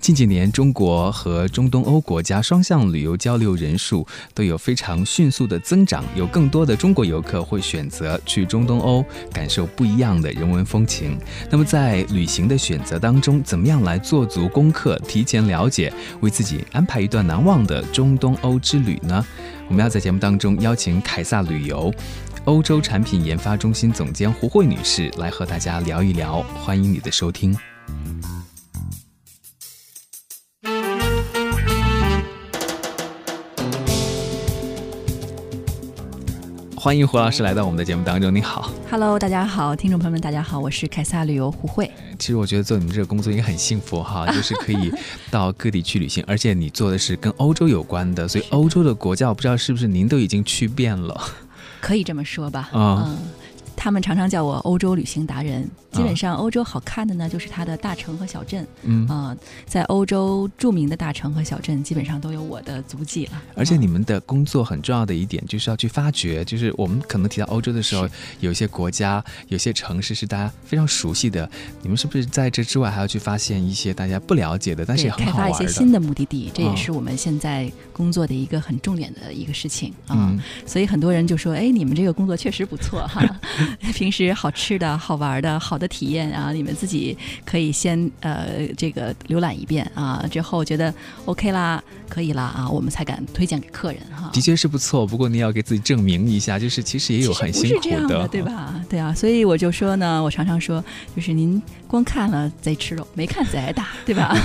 近几年，中国和中东欧国家双向旅游交流人数都有非常迅速的增长，有更多的中国游客会选择去中东欧感受不一样的人文风情。那么，在旅行的选择当中，怎么样来做足功课，提前了解，为自己安排一段难忘的中东欧之旅呢？我们要在节目当中邀请凯撒旅游。欧洲产品研发中心总监胡慧女士来和大家聊一聊，欢迎你的收听。欢迎胡老师来到我们的节目当中，你好，Hello，大家好，听众朋友们，大家好，我是凯撒旅游胡慧。其实我觉得做你们这个工作应该很幸福哈，就是可以到各地去旅行，而且你做的是跟欧洲有关的，所以欧洲的国家我不知道是不是您都已经去遍了。可以这么说吧，嗯。他们常常叫我欧洲旅行达人。基本上，欧洲好看的呢，就是它的大城和小镇。嗯啊，在欧洲著名的大城和小镇，基本上都有我的足迹了。而且，你们的工作很重要的一点，就是要去发掘。就是我们可能提到欧洲的时候，有一些国家、有些城市是大家非常熟悉的。你们是不是在这之外还要去发现一些大家不了解的，但是也很好玩的？开发一些新的目的地，这也是我们现在工作的一个很重点的一个事情啊。所以很多人就说：“哎，你们这个工作确实不错哈。” 平时好吃的好玩的好的体验啊，你们自己可以先呃这个浏览一遍啊，之后觉得 OK 啦，可以啦啊，我们才敢推荐给客人哈。的确是不错，不过你要给自己证明一下，就是其实也有很辛苦的，对吧？对啊，所以我就说呢，我常常说，就是您光看了贼吃肉，没看贼挨打，对吧？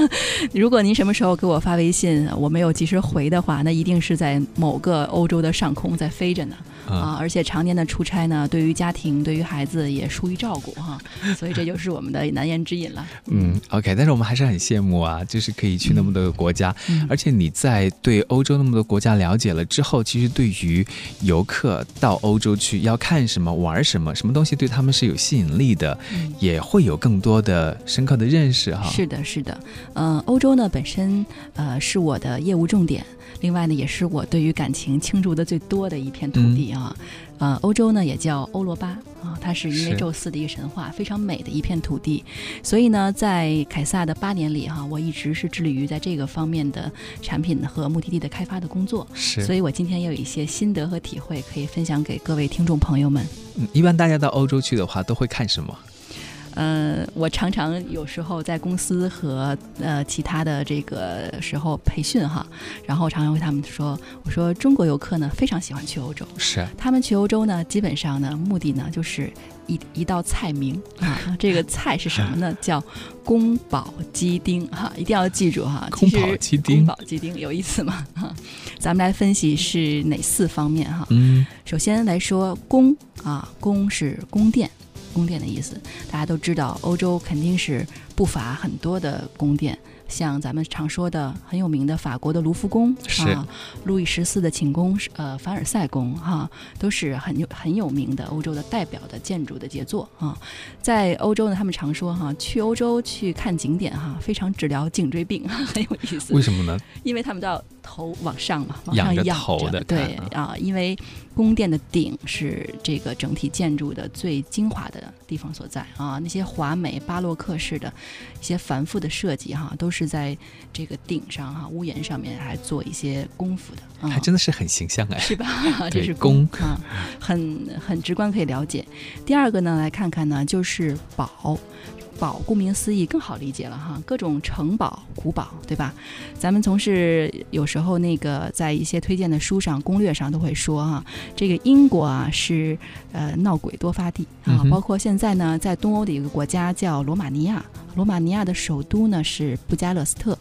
如果您什么时候给我发微信，我没有及时回的话，那一定是在某个欧洲的上空在飞着呢。啊，而且常年的出差呢，对于家庭、对于孩子也疏于照顾哈，所以这就是我们的难言之隐了。嗯，OK，但是我们还是很羡慕啊，就是可以去那么多个国家，而且你在对欧洲那么多国家了解了之后，其实对于游客到欧洲去要看什么、玩什么、什么东西对他们是有吸引力的，也会有更多的深刻的认识哈。是的，是的，嗯，欧洲呢本身呃是我的业务重点。另外呢，也是我对于感情倾注的最多的一片土地啊，呃，欧洲呢也叫欧罗巴啊，它是因为宙斯的一个神话，非常美的一片土地。所以呢，在凯撒的八年里哈，我一直是致力于在这个方面的产品和目的地的开发的工作。是，所以我今天也有一些心得和体会可以分享给各位听众朋友们。嗯，一般大家到欧洲去的话，都会看什么？嗯，我常常有时候在公司和呃其他的这个时候培训哈，然后常常会他们说，我说中国游客呢非常喜欢去欧洲，是他们去欧洲呢，基本上呢目的呢就是一一道菜名啊，这个菜是什么呢？叫宫保鸡丁哈，一定要记住哈。宫保鸡丁，宫保鸡丁有意思吗？哈，咱们来分析是哪四方面哈。嗯，首先来说宫啊，宫是宫殿。宫殿的意思，大家都知道，欧洲肯定是不乏很多的宫殿。像咱们常说的很有名的法国的卢浮宫啊，路易十四的寝宫是呃凡尔赛宫哈，都是很有很有名的欧洲的代表的建筑的杰作啊。在欧洲呢，他们常说哈，去欧洲去看景点哈，非常治疗颈椎病，很有意思。为什么呢？因为他们都要头往上嘛，往上仰着的。对啊，因为宫殿的顶是这个整体建筑的最精华的地方所在啊，那些华美巴洛克式的一些繁复的设计哈，都是。在这个顶上哈，屋檐上面还做一些功夫的，还真的是很形象哎，是吧？这是宫啊，很很直观可以了解。第二个呢，来看看呢，就是堡。堡顾名思义更好理解了哈，各种城堡、古堡，对吧？咱们从事有时候那个在一些推荐的书上、攻略上都会说哈，这个英国啊是呃闹鬼多发地啊，包括现在呢在东欧的一个国家叫罗马尼亚，罗马尼亚的首都呢是布加勒斯特，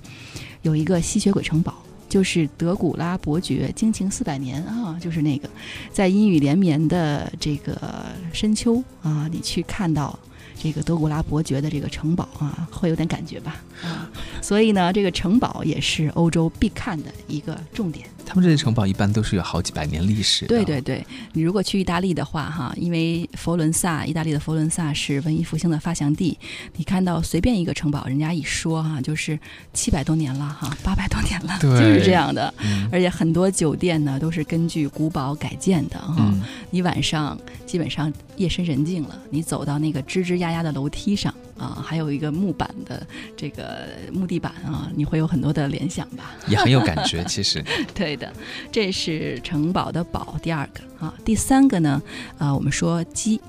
有一个吸血鬼城堡，就是德古拉伯爵惊情四百年啊，就是那个在阴雨连绵的这个深秋啊，你去看到。这个德古拉伯爵的这个城堡啊，会有点感觉吧？啊，所以呢，这个城堡也是欧洲必看的一个重点。他们这些城堡一般都是有好几百年历史。对对对，你如果去意大利的话，哈，因为佛伦萨，意大利的佛伦萨是文艺复兴的发祥地，你看到随便一个城堡，人家一说哈，就是七百多年了哈，八百多年了，就是这样的。而且很多酒店呢，都是根据古堡改建的哈。你晚上基本上夜深人静了，你走到那个吱吱呀呀的楼梯上。啊，还有一个木板的这个木地板啊，你会有很多的联想吧？也很有感觉，其实。对的，这是城堡的堡，第二个啊，第三个呢，啊，我们说鸡，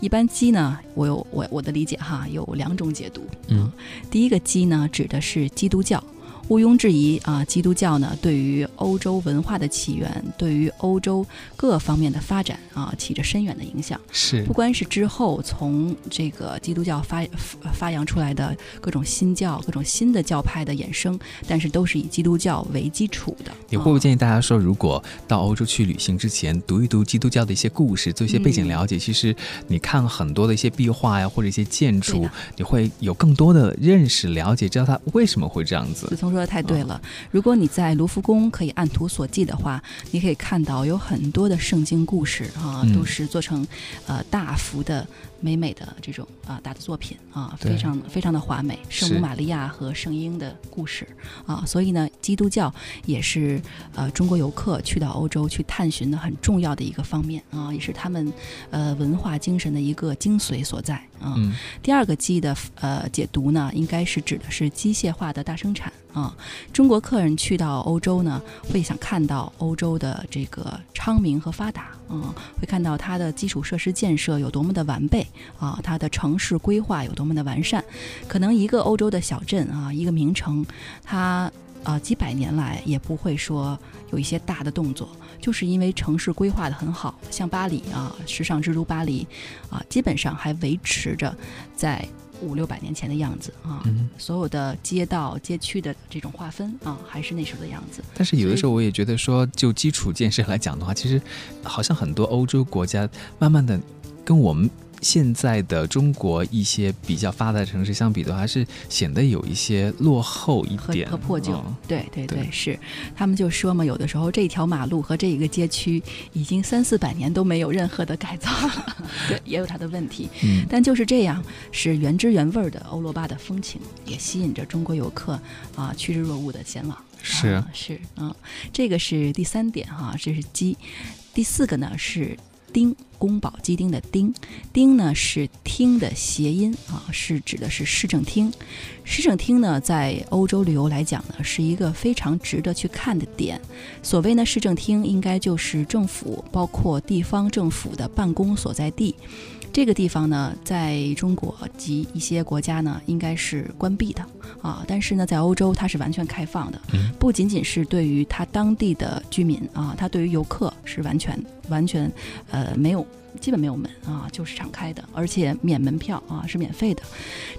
一般鸡呢，我有我我的理解哈，有两种解读。嗯，第一个鸡呢，指的是基督教。毋庸置疑啊，基督教呢对于欧洲文化的起源，对于欧洲各方面的发展啊，起着深远的影响。是，不光是之后从这个基督教发发扬出来的各种新教、各种新的教派的衍生，但是都是以基督教为基础的。你会不会建议大家说，如果到欧洲去旅行之前，读一读基督教的一些故事，做一些背景了解？其实你看很多的一些壁画呀，或者一些建筑，你会有更多的认识、了解，知道它为什么会这样子。自从说的太对了。如果你在卢浮宫可以按图索骥的话，你可以看到有很多的圣经故事啊，都是做成呃大幅的。美美的这种啊大的作品啊，非常非常的华美，圣母玛利亚和圣婴的故事啊，所以呢，基督教也是呃中国游客去到欧洲去探寻的很重要的一个方面啊，也是他们呃文化精神的一个精髓所在啊。第二个机的呃解读呢，应该是指的是机械化的大生产啊。中国客人去到欧洲呢，会想看到欧洲的这个昌明和发达。啊，会看到它的基础设施建设有多么的完备啊，它的城市规划有多么的完善。可能一个欧洲的小镇啊，一个名城，它啊几百年来也不会说有一些大的动作，就是因为城市规划的很好。像巴黎啊，时尚之都巴黎啊，基本上还维持着在。五六百年前的样子啊，所有的街道、街区的这种划分啊，还是那时候的样子。但是有的时候，我也觉得说，就基础建设来讲的话，其实好像很多欧洲国家慢慢的跟我们。现在的中国一些比较发达的城市相比的话，还是显得有一些落后一点和破旧。对对对，是他们就说嘛，有的时候这条马路和这一个街区已经三四百年都没有任何的改造了，对，也有它的问题。嗯，但就是这样，是原汁原味的欧罗巴的风情，也吸引着中国游客啊趋之若鹜的前往。是啊是啊，这个是第三点哈，这是鸡。第四个呢是。丁宫保鸡丁的丁，丁呢是厅的谐音啊，是指的是市政厅。市政厅呢，在欧洲旅游来讲呢，是一个非常值得去看的点。所谓呢，市政厅应该就是政府，包括地方政府的办公所在地。这个地方呢，在中国及一些国家呢，应该是关闭的啊。但是呢，在欧洲它是完全开放的，不仅仅是对于它当地的居民啊，它对于游客是完全完全呃没有。基本没有门啊，就是敞开的，而且免门票啊，是免费的。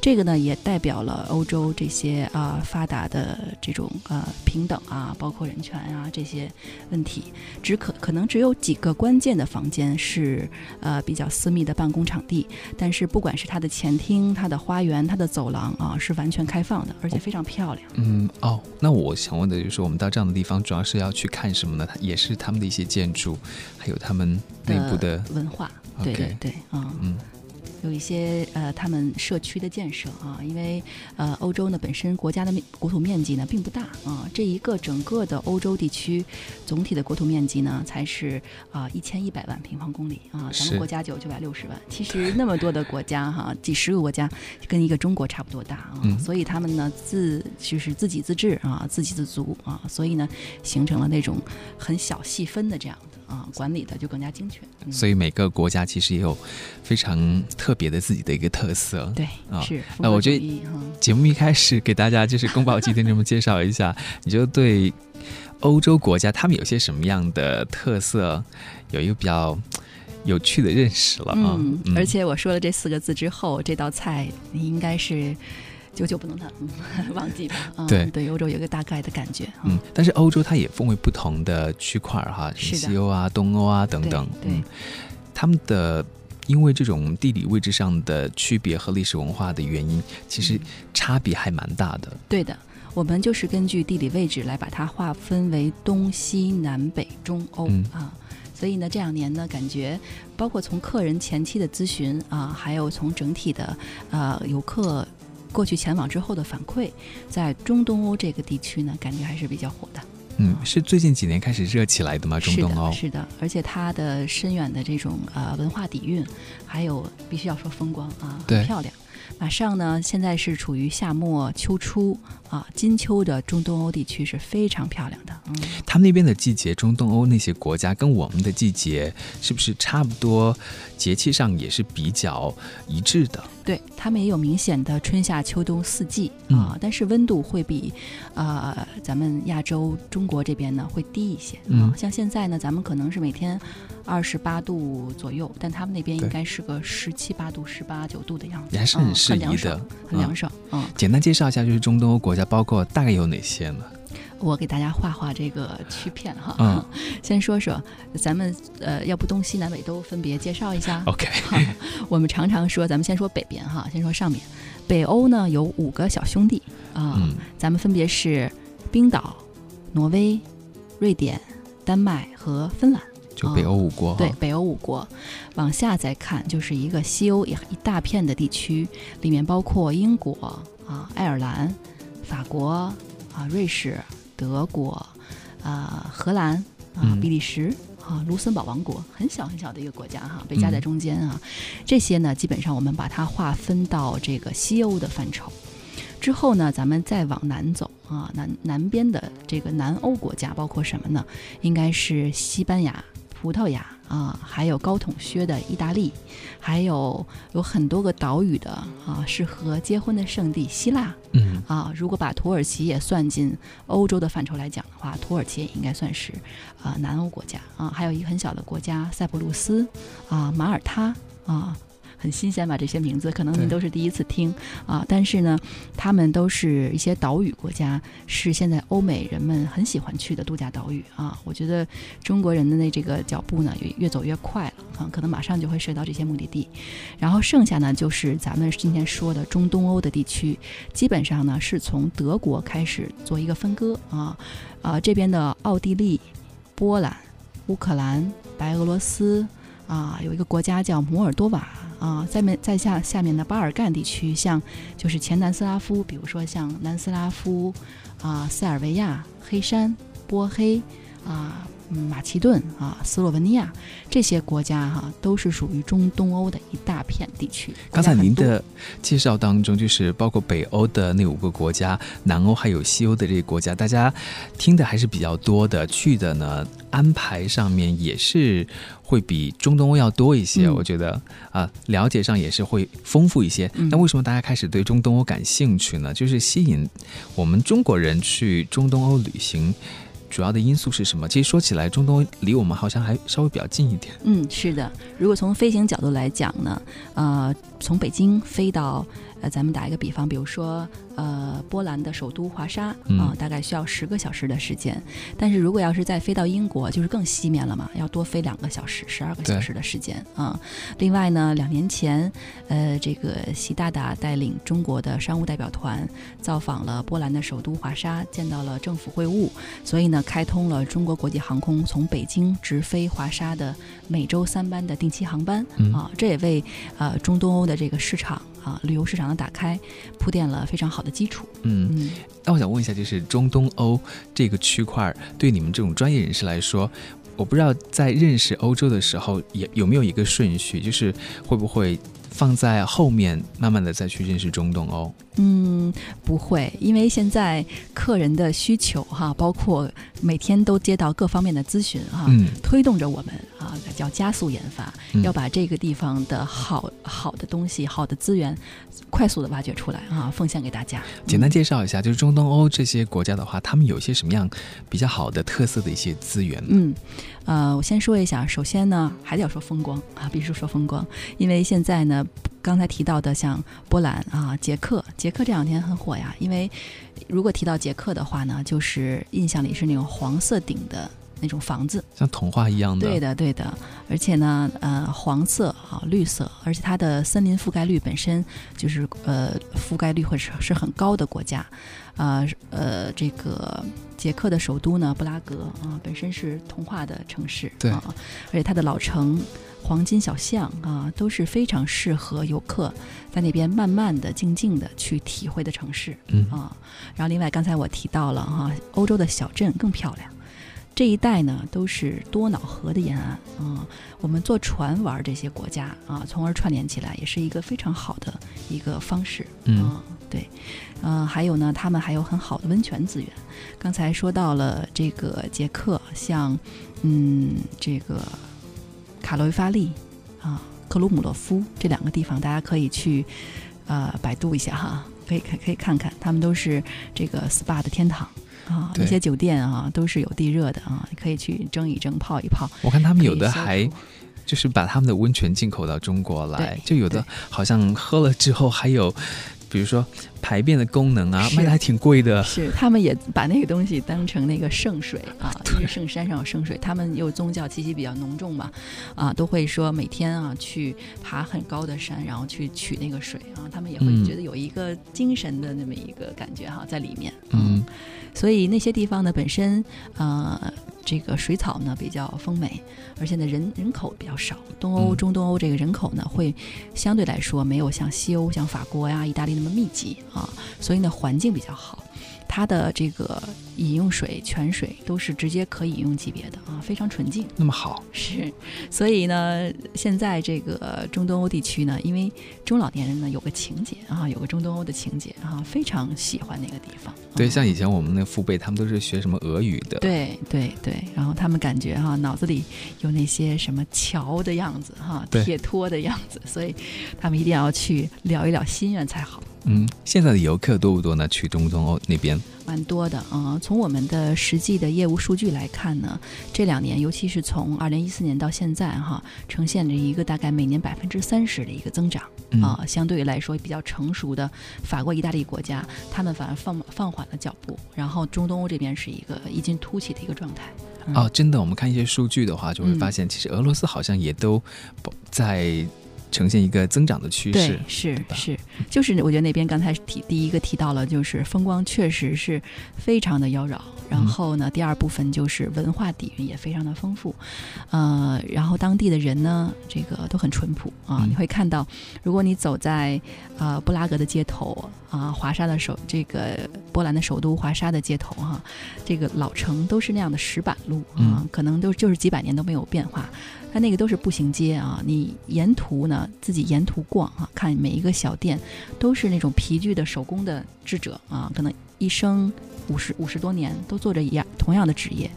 这个呢，也代表了欧洲这些啊发达的这种呃平等啊，包括人权啊这些问题。只可可能只有几个关键的房间是呃比较私密的办公场地，但是不管是它的前厅、它的花园、它的走廊啊，是完全开放的，而且非常漂亮。嗯哦，那我想问的就是，我们到这样的地方，主要是要去看什么呢？它也是他们的一些建筑，还有他们内部的文化。对对对，啊，嗯。有一些呃，他们社区的建设啊，因为呃，欧洲呢本身国家的面国土面积呢并不大啊，这一个整个的欧洲地区总体的国土面积呢才是啊一千一百万平方公里啊，咱们国家就有九百六十万，其实那么多的国家哈，几十个国家跟一个中国差不多大啊，所以他们呢自就是自给自治啊，自给自足啊，所以呢形成了那种很小细分的这样的啊，管理的就更加精确。所以每个国家其实也有非常特。别的自己的一个特色，对啊，是那我觉得节目一开始给大家就是宫保鸡丁这么介绍一下，你就对欧洲国家他们有些什么样的特色有一个比较有趣的认识了啊？嗯，而且我说了这四个字之后，这道菜你应该是久久不能 忘记的。对对，欧洲有个大概的感觉。嗯，但是欧洲它也分为不同的区块哈，西欧啊、东欧啊等等。对，他们的。因为这种地理位置上的区别和历史文化的原因，其实差别还蛮大的。对的，我们就是根据地理位置来把它划分为东西南北中欧啊。所以呢，这两年呢，感觉包括从客人前期的咨询啊，还有从整体的呃游客过去前往之后的反馈，在中东欧这个地区呢，感觉还是比较火的。嗯，是最近几年开始热起来的吗？中东欧是的，而且它的深远的这种呃文化底蕴，还有必须要说风光啊，很漂亮。马上呢，现在是处于夏末秋初啊，金秋的中东欧地区是非常漂亮的。嗯，他们那边的季节，中东欧那些国家跟我们的季节是不是差不多？节气上也是比较一致的。对他们也有明显的春夏秋冬四季啊，但是温度会比呃咱们亚洲中国这边呢会低一些。嗯，像现在呢，咱们可能是每天二十八度左右，但他们那边应该是个十七八度、十八九度的样子，也还是很适宜的，很凉爽。嗯，简单介绍一下，就是中东欧国家包括大概有哪些呢？我给大家画画这个区片哈，嗯，先说说咱们呃，要不东西南北都分别介绍一下。OK，我们常常说，咱们先说北边哈，先说上面，北欧呢有五个小兄弟啊，咱们分别是冰岛、挪威、瑞典、丹麦和芬兰，就北欧五国。对，北欧五国，往下再看就是一个西欧一一大片的地区，里面包括英国啊、爱尔兰、法国啊、瑞士。德国，啊，荷兰，啊，比利时，啊，卢森堡王国，很小很小的一个国家哈，被夹在中间啊。这些呢，基本上我们把它划分到这个西欧的范畴。之后呢，咱们再往南走啊，南南边的这个南欧国家包括什么呢？应该是西班牙、葡萄牙。啊，还有高筒靴的意大利，还有有很多个岛屿的啊，适合结婚的圣地希腊。嗯啊，如果把土耳其也算进欧洲的范畴来讲的话，土耳其也应该算是啊南欧国家啊。还有一个很小的国家塞浦路斯啊，马耳他啊。很新鲜吧？这些名字可能您都是第一次听啊。但是呢，他们都是一些岛屿国家，是现在欧美人们很喜欢去的度假岛屿啊。我觉得中国人的那这个脚步呢，越越走越快了啊，可能马上就会涉及到这些目的地。然后剩下呢，就是咱们今天说的中东欧的地区，基本上呢是从德国开始做一个分割啊啊，这边的奥地利、波兰、乌克兰、白俄罗斯啊，有一个国家叫摩尔多瓦。啊，在面在下下面的巴尔干地区，像就是前南斯拉夫，比如说像南斯拉夫，啊，塞尔维亚、黑山、波黑，啊。马其顿啊，斯洛文尼亚这些国家哈，都是属于中东欧的一大片地区。刚才您的介绍当中，就是包括北欧的那五个国家，南欧还有西欧的这些国家，大家听的还是比较多的，去的呢安排上面也是会比中东欧要多一些。我觉得啊，了解上也是会丰富一些。那为什么大家开始对中东欧感兴趣呢？就是吸引我们中国人去中东欧旅行。主要的因素是什么？其实说起来，中东离我们好像还稍微比较近一点。嗯，是的。如果从飞行角度来讲呢，呃，从北京飞到。呃，咱们打一个比方，比如说，呃，波兰的首都华沙啊，大概需要十个小时的时间。但是如果要是再飞到英国，就是更西面了嘛，要多飞两个小时，十二个小时的时间啊。另外呢，两年前，呃，这个习大大带领中国的商务代表团造访了波兰的首都华沙，见到了政府会晤，所以呢，开通了中国国际航空从北京直飞华沙的每周三班的定期航班啊。这也为呃中东欧的这个市场。啊，旅游市场的打开铺垫了非常好的基础。嗯，那我想问一下，就是中东欧这个区块，对你们这种专业人士来说，我不知道在认识欧洲的时候，也有没有一个顺序，就是会不会放在后面，慢慢的再去认识中东欧？嗯，不会，因为现在客人的需求哈，包括每天都接到各方面的咨询哈，推动着我们。啊，叫加速研发，要把这个地方的好好的东西、好的资源快速的挖掘出来啊，奉献给大家。简单介绍一下，就是中东欧这些国家的话，他们有些什么样比较好的特色的一些资源？嗯，呃，我先说一下，首先呢，还得要说风光啊，必须说风光，因为现在呢，刚才提到的像波兰啊、捷克，捷克这两天很火呀，因为如果提到捷克的话呢，就是印象里是那种黄色顶的。那种房子，像童话一样的。对的，对的。而且呢，呃，黄色啊，绿色，而且它的森林覆盖率本身就是呃覆盖率会是是很高的国家。呃呃，这个捷克的首都呢，布拉格啊，本身是童话的城市，对啊，而且它的老城、黄金小巷啊，都是非常适合游客在那边慢慢的、静静的去体会的城市，嗯啊。然后另外刚才我提到了哈，欧洲的小镇更漂亮。这一带呢都是多瑙河的沿岸啊，我们坐船玩这些国家啊，从而串联起来，也是一个非常好的一个方式。嗯，对，嗯，还有呢，他们还有很好的温泉资源。刚才说到了这个捷克，像嗯这个卡罗维发利啊、克鲁姆洛夫这两个地方，大家可以去呃百度一下哈，可以可可以看看，他们都是这个 SPA 的天堂。啊，一些酒店啊都是有地热的啊，你可以去蒸一蒸、泡一泡。我看他们有的还就是把他们的温泉进口到中国来，就有的好像喝了之后还有。比如说排便的功能啊，卖的还挺贵的。是，他们也把那个东西当成那个圣水啊，因为圣山上有圣水，他们又宗教气息比较浓重嘛，啊，都会说每天啊去爬很高的山，然后去取那个水啊，他们也会觉得有一个精神的那么一个感觉哈在里面。嗯，所以那些地方呢本身呃。这个水草呢比较丰美，而且呢人人口比较少。东欧、中东欧这个人口呢会相对来说没有像西欧、像法国呀、意大利那么密集啊，所以呢环境比较好。它的这个饮用水、泉水都是直接可饮用级别的啊，非常纯净。那么好是，所以呢，现在这个中东欧地区呢，因为中老年人呢有个情节啊，有个中东欧的情节啊，非常喜欢那个地方。对，像以前我们那父辈，他们都是学什么俄语的。对对对，然后他们感觉哈，脑子里有那些什么桥的样子哈，铁托的样子，所以他们一定要去聊一聊心愿才好。嗯，现在的游客多不多呢？去中东欧那边，蛮多的啊。从我们的实际的业务数据来看呢，这两年，尤其是从二零一四年到现在哈，呈现着一个大概每年百分之三十的一个增长啊。相对于来说比较成熟的法国、意大利国家，他们反而放放缓了脚步，然后中东欧这边是一个异军突起的一个状态。哦，真的，我们看一些数据的话，就会发现，其实俄罗斯好像也都在。呈现一个增长的趋势，是是，就是我觉得那边刚才提第一个提到了，就是风光确实是非常的妖娆，然后呢，第二部分就是文化底蕴也非常的丰富，呃，然后当地的人呢，这个都很淳朴啊，你会看到，如果你走在呃布拉格的街头啊，华沙的首这个波兰的首都华沙的街头哈，这个老城都是那样的石板路啊，可能都就是几百年都没有变化。它那个都是步行街啊，你沿途呢自己沿途逛啊，看每一个小店都是那种皮具的手工的制者啊，可能一生五十五十多年都做着一样同样的职业，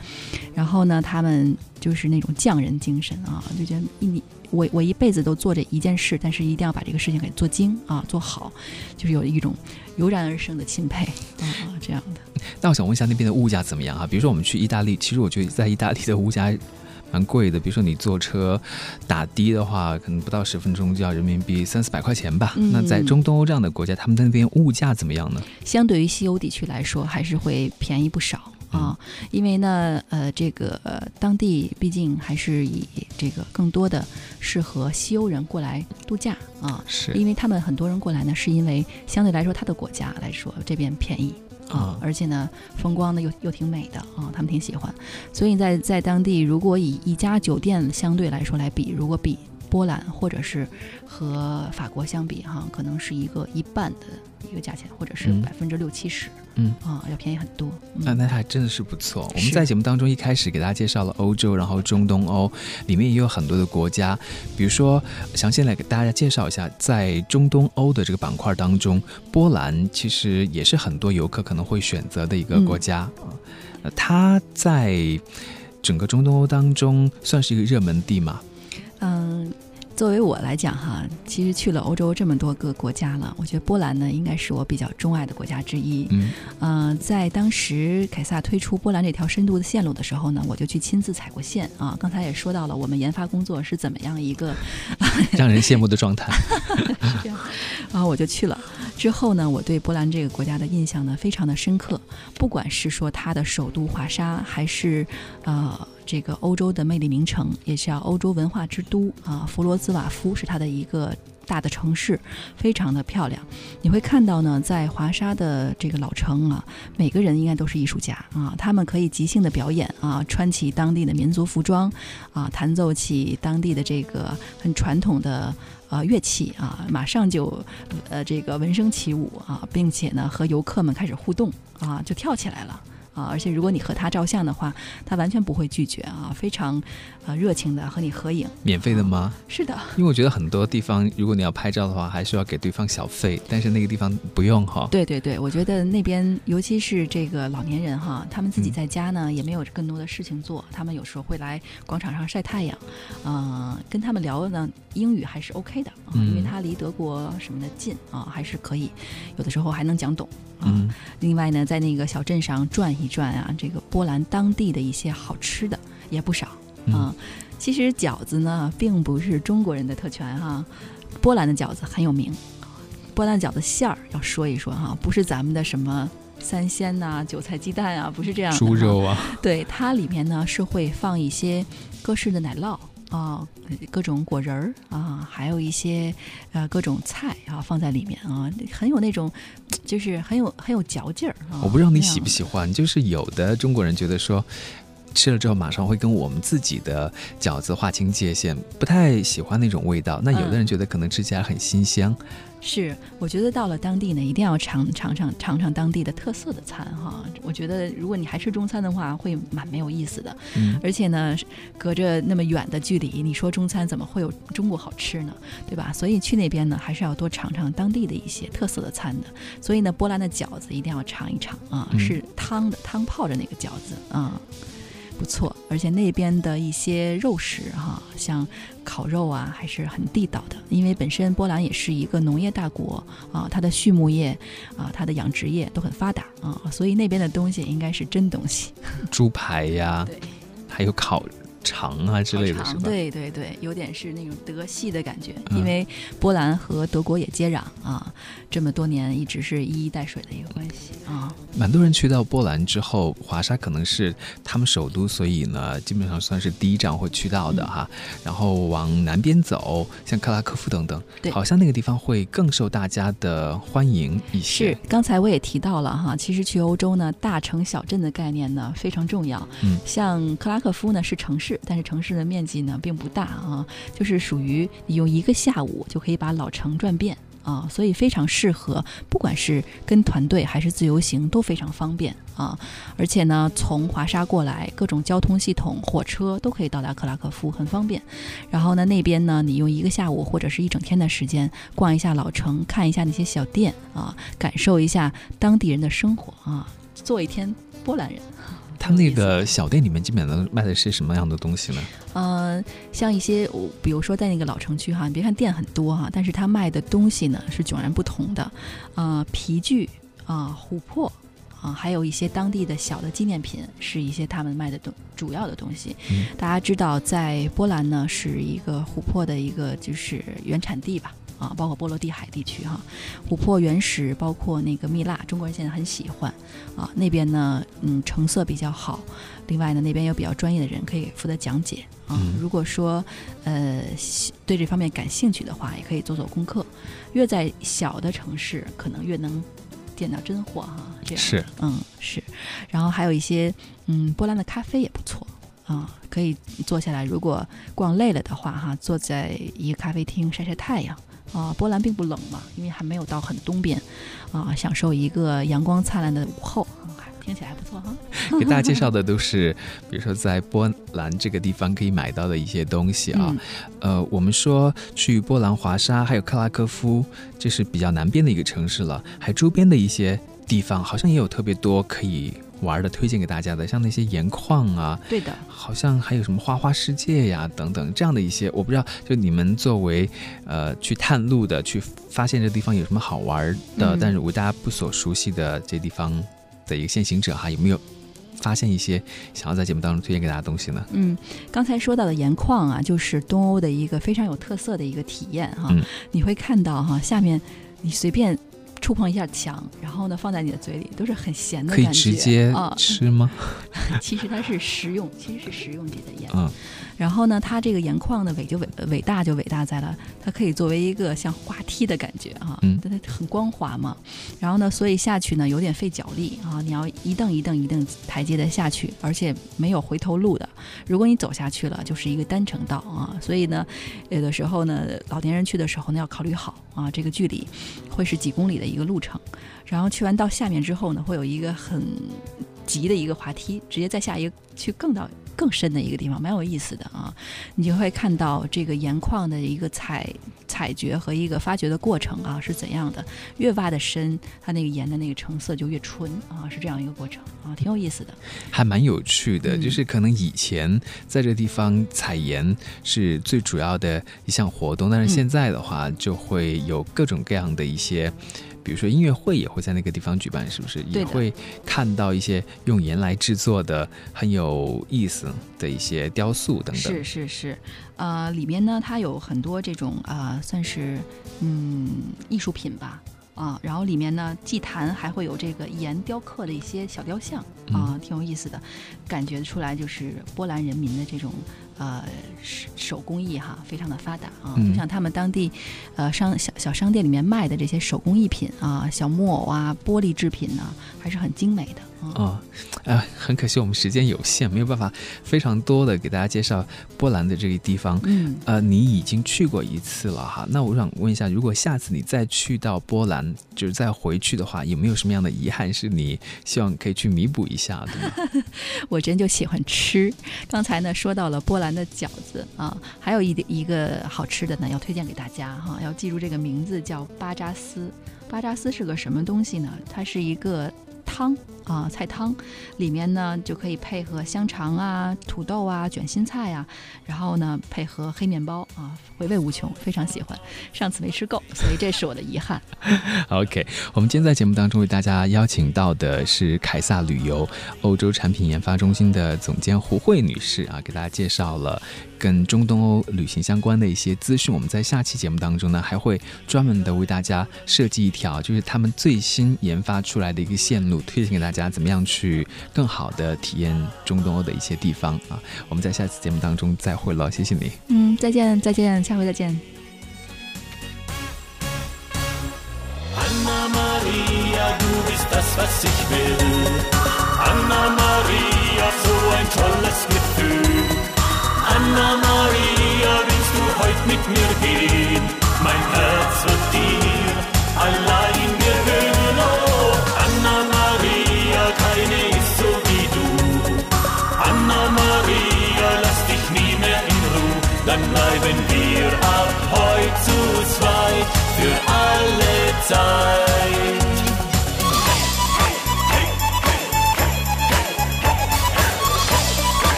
然后呢，他们就是那种匠人精神啊，就觉得一你我我一辈子都做这一件事，但是一定要把这个事情给做精啊，做好，就是有一种油然而生的钦佩啊，这样的。那我想问一下那边的物价怎么样啊？比如说我们去意大利，其实我觉得在意大利的物价。蛮贵的，比如说你坐车打的的话，可能不到十分钟就要人民币三四百块钱吧。那在中东欧这样的国家，他们那边物价怎么样呢？相对于西欧地区来说，还是会便宜不少啊。因为呢，呃，这个当地毕竟还是以这个更多的适合西欧人过来度假啊。是，因为他们很多人过来呢，是因为相对来说他的国家来说这边便宜。啊，而且呢，风光呢又又挺美的啊，他们挺喜欢。所以在在当地，如果以一家酒店相对来说来比，如果比波兰或者是和法国相比哈，可能是一个一半的一个价钱，或者是百分之六七十。嗯啊，要便宜很多。那那还真的是不错。我们在节目当中一开始给大家介绍了欧洲，然后中东欧里面也有很多的国家。比如说，详细来给大家介绍一下，在中东欧的这个板块当中，波兰其实也是很多游客可能会选择的一个国家啊。呃，它在整个中东欧当中算是一个热门地嘛？嗯。作为我来讲哈，其实去了欧洲这么多个国家了，我觉得波兰呢应该是我比较钟爱的国家之一。嗯，呃，在当时凯撒推出波兰这条深度的线路的时候呢，我就去亲自踩过线啊。刚才也说到了，我们研发工作是怎么样一个 让人羡慕的状态。是 这样，然后我就去了。之后呢，我对波兰这个国家的印象呢非常的深刻，不管是说它的首都华沙，还是呃这个欧洲的魅力名城，也叫欧洲文化之都啊，弗罗兹瓦夫是它的一个。大的城市非常的漂亮，你会看到呢，在华沙的这个老城啊，每个人应该都是艺术家啊，他们可以即兴的表演啊，穿起当地的民族服装啊，弹奏起当地的这个很传统的呃乐器啊，马上就呃这个闻声起舞啊，并且呢和游客们开始互动啊，就跳起来了。啊，而且如果你和他照相的话，他完全不会拒绝啊，非常，呃，热情的和你合影。免费的吗？是的。因为我觉得很多地方，如果你要拍照的话，还是要给对方小费，但是那个地方不用哈。对对对，我觉得那边尤其是这个老年人哈，他们自己在家呢也没有更多的事情做，他们有时候会来广场上晒太阳，嗯，跟他们聊呢，英语还是 OK 的啊，因为他离德国什么的近啊，还是可以，有的时候还能讲懂。嗯，另外呢，在那个小镇上转一转啊，这个波兰当地的一些好吃的也不少啊。其实饺子呢，并不是中国人的特权哈，波兰的饺子很有名。波兰饺子馅儿要说一说哈，不是咱们的什么三鲜呐、韭菜鸡蛋啊，不是这样。猪肉啊，对，它里面呢是会放一些各式的奶酪。啊，各种果仁儿啊，还有一些呃各种菜啊放在里面啊，很有那种，就是很有很有嚼劲儿。我不知道你喜不喜欢，就是有的中国人觉得说。吃了之后马上会跟我们自己的饺子划清界限，不太喜欢那种味道。那有的人觉得可能吃起来很新鲜。是，我觉得到了当地呢，一定要尝尝尝尝尝当地的特色的餐哈。我觉得如果你还吃中餐的话，会蛮没有意思的。嗯。而且呢，隔着那么远的距离，你说中餐怎么会有中国好吃呢？对吧？所以去那边呢，还是要多尝尝当地的一些特色的餐的。所以呢，波兰的饺子一定要尝一尝啊，是汤的汤泡着那个饺子啊。不错，而且那边的一些肉食哈，像烤肉啊，还是很地道的。因为本身波兰也是一个农业大国啊，它的畜牧业啊，它的养殖业都很发达啊，所以那边的东西应该是真东西。猪排呀，对，还有烤。肠啊之类的是吧？对对对，有点是那种德系的感觉，因为波兰和德国也接壤啊，这么多年一直是一衣带水的一个关系啊。蛮多人去到波兰之后，华沙可能是他们首都，所以呢，基本上算是第一站会去到的哈。然后往南边走，像克拉科夫等等，对，好像那个地方会更受大家的欢迎一些。是，刚才我也提到了哈，其实去欧洲呢，大城小镇的概念呢非常重要。嗯，像克拉科夫呢是城市。但是城市的面积呢并不大啊，就是属于你用一个下午就可以把老城转遍啊，所以非常适合，不管是跟团队还是自由行都非常方便啊。而且呢，从华沙过来，各种交通系统、火车都可以到达克拉科夫，很方便。然后呢，那边呢，你用一个下午或者是一整天的时间逛一下老城，看一下那些小店啊，感受一下当地人的生活啊，做一天波兰人。他们那个小店里面基本上卖的是什么样的东西呢？呃，像一些，比如说在那个老城区哈，你别看店很多哈，但是他卖的东西呢是迥然不同的。啊，皮具啊，琥珀啊，还有一些当地的小的纪念品，是一些他们卖的东主要的东西。大家知道，在波兰呢是一个琥珀的一个就是原产地吧。啊，包括波罗的海地区哈，琥珀原石，包括那个蜜蜡，中国人现在很喜欢。啊，那边呢，嗯，成色比较好。另外呢，那边有比较专业的人可以负责讲解。啊，如果说呃对这方面感兴趣的话，也可以做做功课。越在小的城市，可能越能见到真货哈。这样是，嗯是。然后还有一些，嗯，波兰的咖啡也不错。啊，可以坐下来，如果逛累了的话哈，坐在一个咖啡厅晒晒太阳。啊，波兰并不冷嘛，因为还没有到很东边，啊，享受一个阳光灿烂的午后，听起来还不错哈。给大家介绍的都是，比如说在波兰这个地方可以买到的一些东西啊。呃，我们说去波兰华沙还有克拉科夫，这是比较南边的一个城市了，还周边的一些地方好像也有特别多可以。玩的推荐给大家的，像那些盐矿啊，对的，好像还有什么花花世界呀等等这样的一些，我不知道，就你们作为呃去探路的，去发现这地方有什么好玩的，但是为大家不所熟悉的这地方的一个先行者哈，有没有发现一些想要在节目当中推荐给大家的东西呢？嗯，刚才说到的盐矿啊，就是东欧的一个非常有特色的一个体验哈，你会看到哈，下面你随便。触碰一下墙，然后呢放在你的嘴里，都是很咸的感觉可以。直接啊，吃吗？其实它是食用，其实是食用级的盐。嗯然后呢，它这个盐矿呢伟就伟伟大就伟大在了，它可以作为一个像滑梯的感觉啊，嗯它它很光滑嘛。然后呢，所以下去呢有点费脚力啊，你要一蹬一蹬一蹬台阶的下去，而且没有回头路的。如果你走下去了，就是一个单程道啊。所以呢，有的时候呢，老年人去的时候呢要考虑好啊，这个距离会是几公里的一个路程。然后去完到下面之后呢，会有一个很急的一个滑梯，直接再下一个去更到更深的一个地方，蛮有意思的啊。你就会看到这个盐矿的一个采采掘和一个发掘的过程啊是怎样的，越挖的深，它那个盐的那个成色就越纯啊，是这样一个过程啊，挺有意思的。还蛮有趣的，嗯就是可能以前在这地方采盐是最主要的一项活动，但是嗯现在的话就会有各种各样的一些。比如说音乐会也会在那个地方举办，是不是？也会看到一些用盐来制作的很有意思的一些雕塑等等。是是是，呃，里面呢它有很多这种啊、呃算是嗯艺术品吧。啊，然后里面呢，祭坛还会有这个盐雕刻的一些小雕像啊，挺有意思的，感觉出来就是波兰人民的这种呃手手工艺哈，非常的发达啊，嗯。就像他们当地呃商小小商店里面卖的这些手工艺品啊，小木偶啊、玻璃制品呢，还是很精美的啊。哦，啊，很可惜我们时间有限，没有办法非常多的给大家介绍波兰的这个地方。嗯，呃，你已经去过一次了哈，那我想问一下，如果下次你再去到波兰，就是再回去的话，有没有什么样的遗憾是你希望可以去弥补一下的呢？我真就喜欢吃。刚才呢说到了波兰的饺子啊，还有一点一个好吃的呢，要推荐给大家哈，要记住这个名字叫巴扎斯。巴扎斯是个什么东西呢？它是一个汤啊，菜汤，里面呢就可以配合香肠啊、土豆啊、卷心菜啊，然后呢配合黑面包啊，回味无穷，非常喜欢。上次没吃够，所以这是我的遗憾。OK，我们今天在节目当中为大家邀请到的是凯撒旅游欧洲产品研发中心的总监胡慧女士啊，给大家介绍了跟中东欧旅行相关的一些资讯。我们在下期节目当中呢，还会专门的为大家设计一条，就是他们最新研发出来的一个线路，推荐给大家怎么样去更好的体验中东欧的一些地方啊。我们在下次节目当中再会了，谢谢你。嗯，再见，再见，下回再见。Anna Maria, du bist das, was ich will. Anna Maria, so ein tolles Gefühl. Anna Maria, willst du heute mit mir gehen? Mein Herz wird dir allein gehören. Zeit.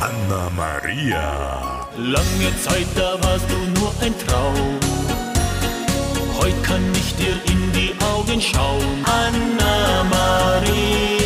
Anna Maria. Lange Zeit, da warst du nur ein Traum. Heute kann ich dir in die Augen schauen. Anna Maria,